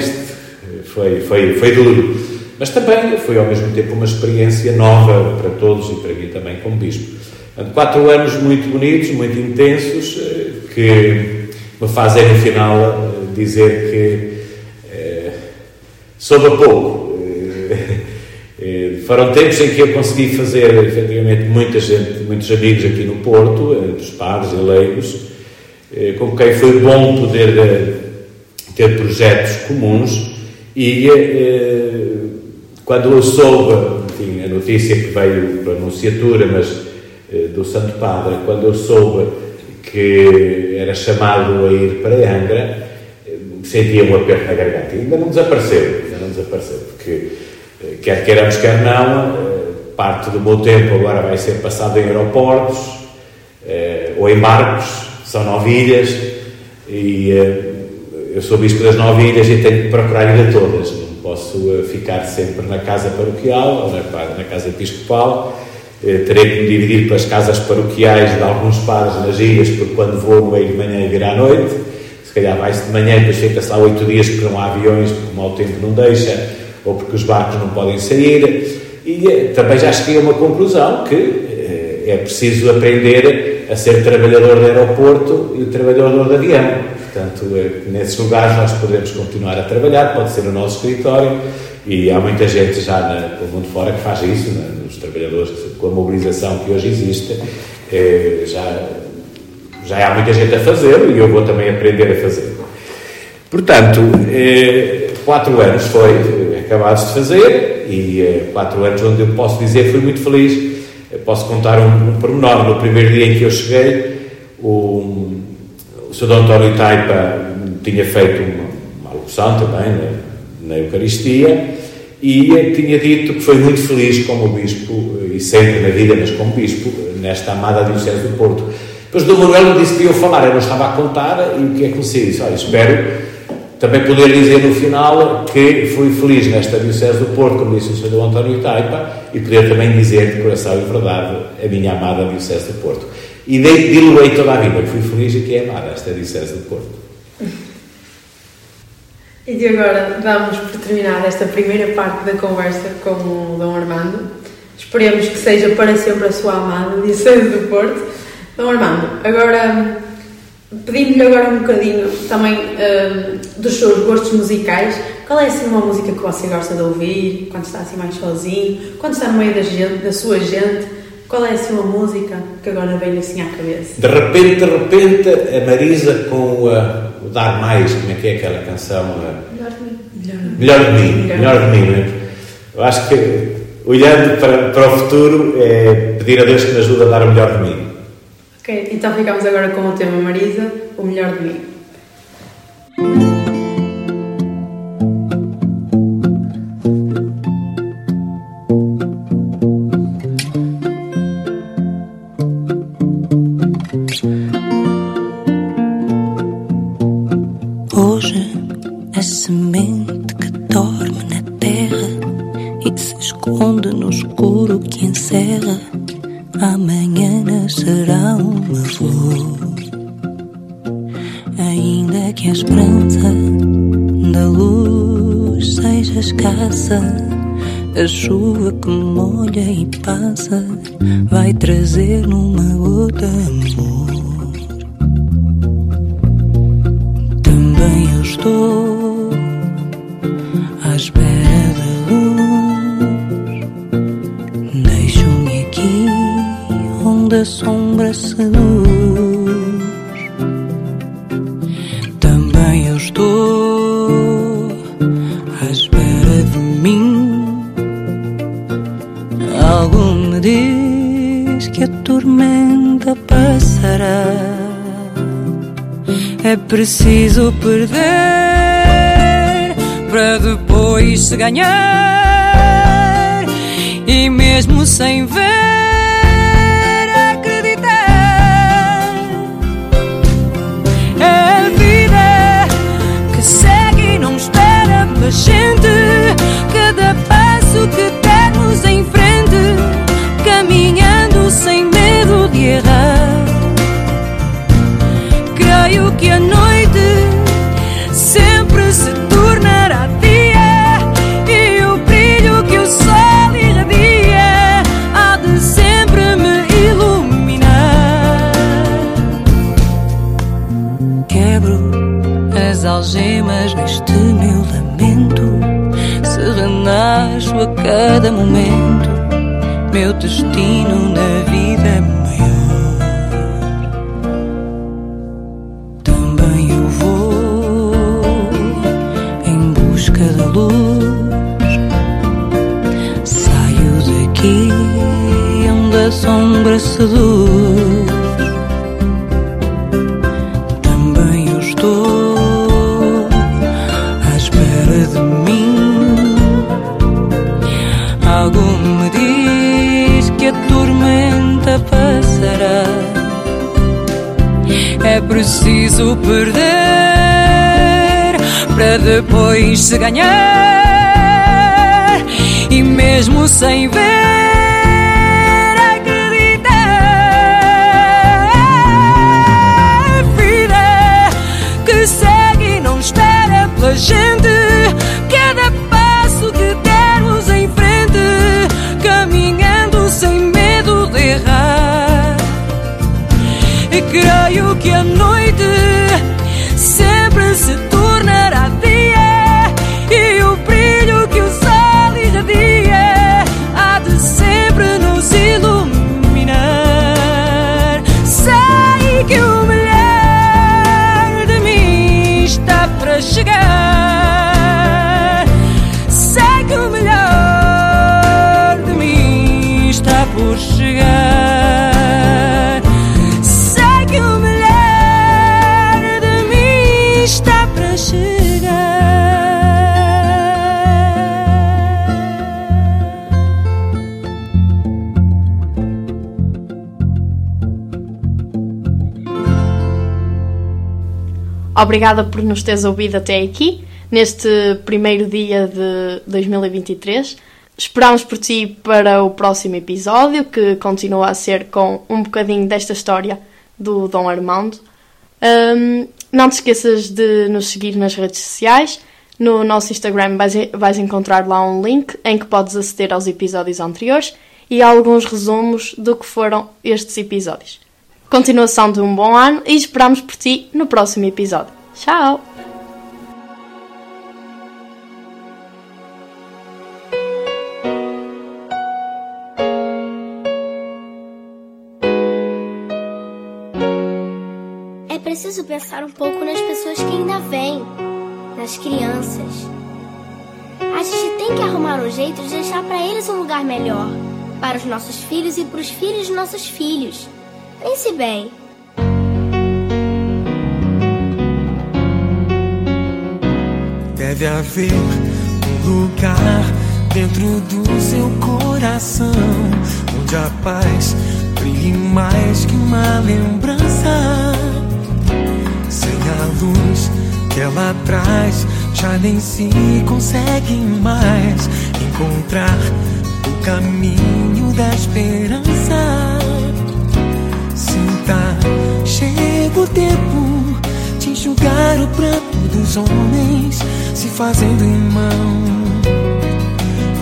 Foi, foi, foi duro. Mas também foi ao mesmo tempo uma experiência nova para todos e para mim também como bispo. Quatro anos muito bonitos, muito intensos, eh, que me fazem no final eh, dizer que eh, soube a pouco. Eh, foram tempos em que eu consegui fazer efetivamente muita gente, muitos amigos aqui no Porto, entre os padres e leigos, com quem foi bom poder ter projetos comuns e quando eu soube, enfim, a notícia que veio para a Anunciatura, mas eh, do Santo Padre, quando eu soube que era chamado a ir para Angra, eh, sentia um aperto na garganta. Ainda não desapareceu, ainda não desapareceu, porque eh, quer queiramos, quer não, parte do meu tempo agora vai ser passado em aeroportos ou em barcos, são novilhas, e eu sou bispo das novilhas e tenho que procurar ir a todas. Não posso ficar sempre na casa paroquial ou na, na casa episcopal eh, terei que me dividir pelas casas paroquiais de alguns padres nas ilhas, porque quando vou no de manhã e vir à noite, se calhar vai-se de manhã, depois fica-se lá oito dias porque não há aviões, porque o mau tempo não deixa, ou porque os barcos não podem sair. E também já cheguei a uma conclusão que é preciso aprender a ser trabalhador de aeroporto e trabalhador de avião. Portanto, nesses lugares nós podemos continuar a trabalhar, pode ser o nosso escritório, e há muita gente já na, pelo mundo fora que faz isso, né? os trabalhadores, com a mobilização que hoje existe, eh, já já há muita gente a fazê-lo e eu vou também aprender a fazê-lo. Portanto, eh, quatro anos foi eh, acabados de fazer e eh, quatro anos onde eu posso dizer fui muito feliz. Posso contar um, um pormenor. No primeiro dia em que eu cheguei, o, o Sr. António Taipa tinha feito uma, uma alocução também na, na Eucaristia e tinha dito que foi muito feliz como bispo, e sempre na vida, mas como bispo, nesta amada Diocese do Porto. Depois do Manuel disse que eu falar, eu não estava a contar, e o que é que me disse? Olha, espero também poder dizer no final que fui feliz nesta Diocese do Porto, como disse o Sr. António Taipa, e poder também dizer de coração e verdade a minha amada Diocese do Porto. E diluei toda a vida que fui feliz e que é amada esta Diocese do Porto. E de agora damos por terminada esta primeira parte da conversa com o Dom Armando. Esperemos que seja para sempre a sua amada Diocese do Porto. Dom Armando, agora pedindo-lhe agora um bocadinho também um, dos seus gostos musicais. Qual é assim uma música que você gosta de ouvir quando está assim mais sozinho, quando está no meio da, gente, da sua gente? Qual é assim uma música que agora vem assim à cabeça? De repente, de repente, a Marisa com uh, o Dar Mais, como é que é aquela canção? Uh, melhor de mim. Melhor de mim, melhor, melhor de mim. Né? Eu acho que, olhando para, para o futuro, é pedir a Deus que me ajude a dar o melhor de mim. Ok, então ficamos agora com o tema Marisa, o melhor de mim. A chuva que molha e passa vai trazer numa gota amor. Também eu estou à espera da luz. Deixo-me aqui onde a sombra seduz. Tormenta passará. É preciso perder para depois se ganhar. E mesmo sem ver, acreditar. É a vida que segue e não espera pela gente. Destino na vida é maior. Também eu vou em busca da luz. Saio daqui onde a sombra seduz. Preciso perder para depois se ganhar. E mesmo sem ver, Obrigada por nos teres ouvido até aqui, neste primeiro dia de 2023. Esperamos por ti para o próximo episódio, que continua a ser com um bocadinho desta história do Dom Armando. Um, não te esqueças de nos seguir nas redes sociais. No nosso Instagram vais, vais encontrar lá um link em que podes aceder aos episódios anteriores e alguns resumos do que foram estes episódios. Continuação de um bom ano e esperamos por ti no próximo episódio. Tchau! É preciso pensar um pouco nas pessoas que ainda vêm, nas crianças. A gente tem que arrumar um jeito de deixar para eles um lugar melhor, para os nossos filhos e para os filhos de nossos filhos. Pense bem. Deve haver um lugar dentro do seu coração onde a paz brilhe mais que uma lembrança. Sem a luz que ela traz, já nem se consegue mais encontrar o caminho da esperança. Chega o tempo de enxugar o pranto dos homens, se fazendo irmão,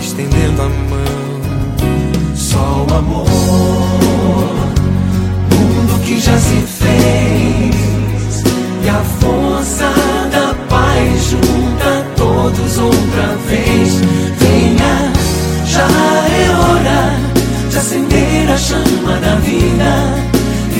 estendendo a mão. Só o amor, mundo que já se fez, e a força da paz junta todos outra vez. Venha, já é hora de acender a chama da vida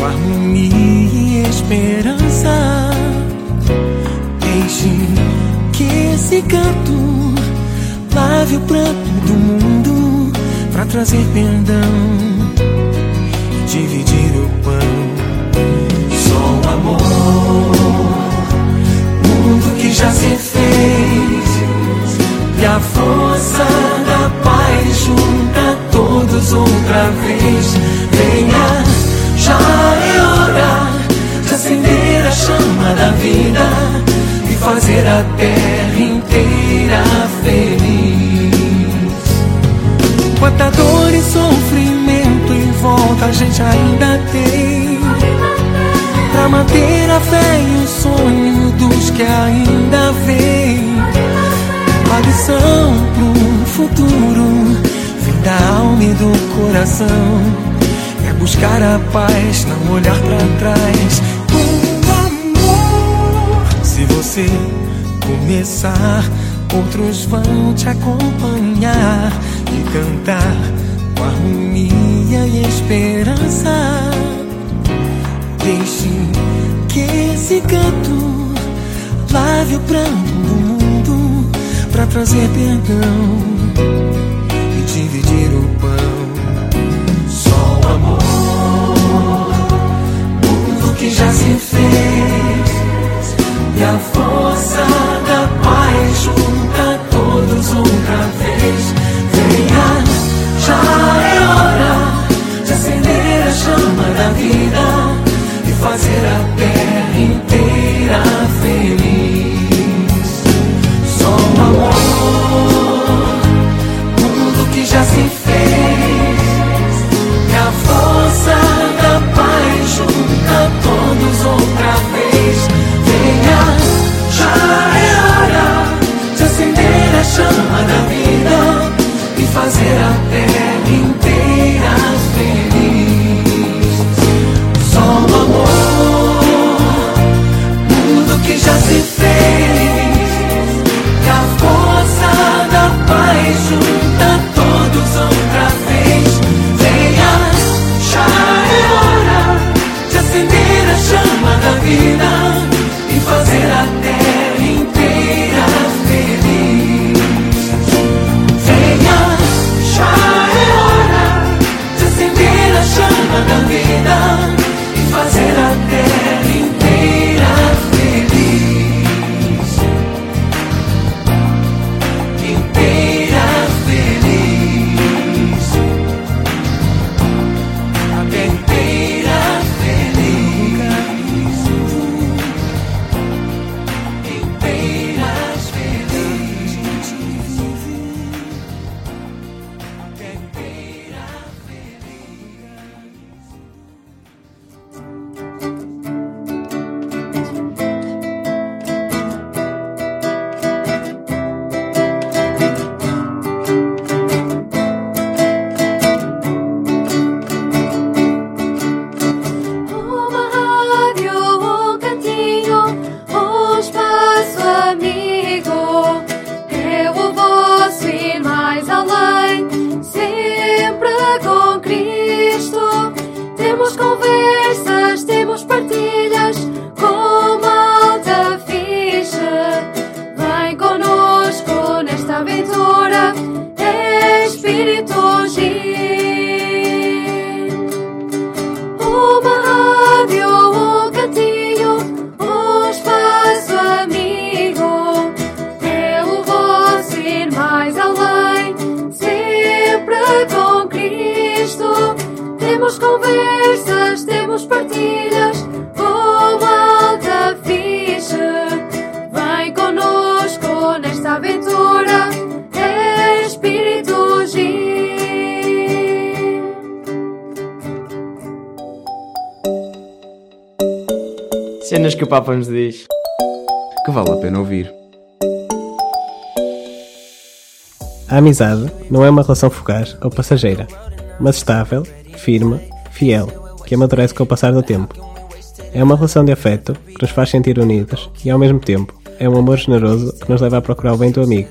com harmonia e esperança. Deixe que esse canto lave o pranto do mundo para trazer perdão e dividir o pão. Só o amor, que ainda vêm. A lição pro futuro vem da alma e do coração. É buscar a paz, não olhar pra trás. Com amor. Se você começar, outros vão te acompanhar e cantar com harmonia e esperança. Deixe que esse canto lave o pranto do mundo para trazer perdão e dividir o pão. Só o amor, mundo que já se fez e a Temos conversas, temos partilhas com alta ficha. Vem conosco nesta aventura. Espírito. Cenas que o Papa nos diz. Que vale a pena ouvir. A amizade não é uma relação fugaz ou passageira, mas estável, firme, fiel, que amadurece com o passar do tempo. É uma relação de afeto que nos faz sentir unidos e, ao mesmo tempo, é um amor generoso que nos leva a procurar o bem do amigo.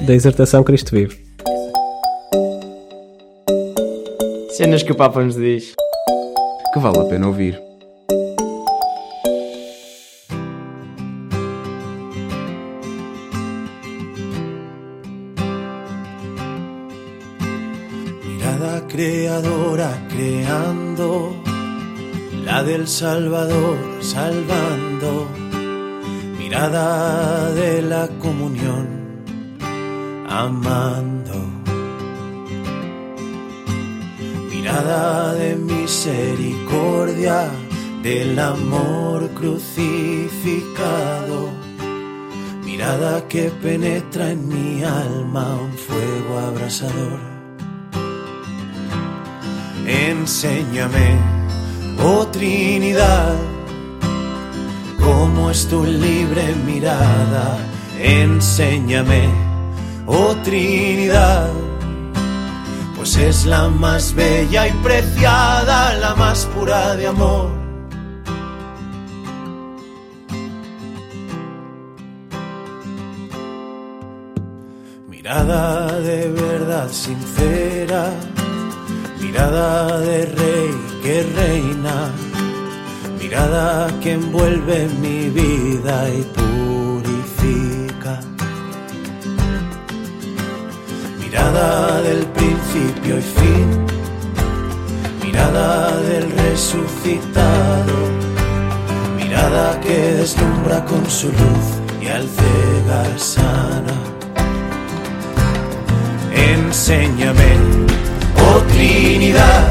Da exortação Cristo vive. Cenas que o Papa nos diz. Que vale a pena ouvir. Salvador salvando, mirada de la comunión amando, mirada de misericordia del amor crucificado, mirada que penetra en mi alma un fuego abrasador. Enséñame, oh Trinidad, cómo es tu libre mirada. Enséñame, oh Trinidad, pues es la más bella y preciada, la más pura de amor. Mirada de verdad sincera mirada de rey que reina, mirada que envuelve mi vida y purifica, mirada del principio y fin, mirada del resucitado, mirada que deslumbra con su luz y al cegar sana. Enséñame oh Trinidad,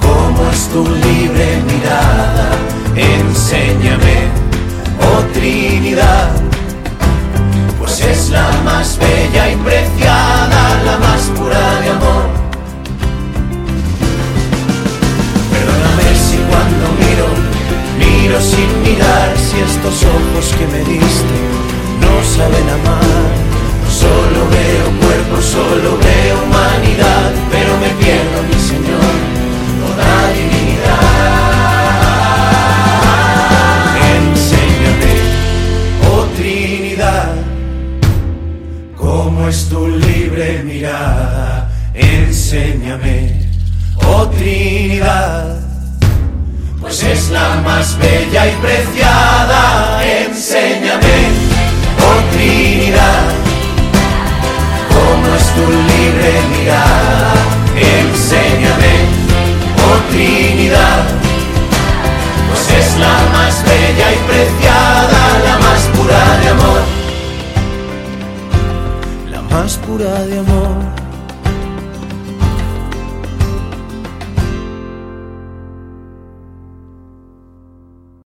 cómo es tu libre mirada, enséñame, oh Trinidad, pues es la más bella y preciada, la más pura de amor. Perdóname si cuando miro, miro sin mirar, si estos ojos que me diste no saben amar. Solo veo cuerpo, solo veo humanidad, pero me pierdo, mi Señor, toda divinidad. Enséñame, oh Trinidad, cómo es tu libre mirada. Enséñame, oh Trinidad, pues es la más bella y preciada. Enséñame no es tu libre mirada, enséñame, oh Trinidad, pues es la más bella y preciada, la más pura de amor, la más pura de amor.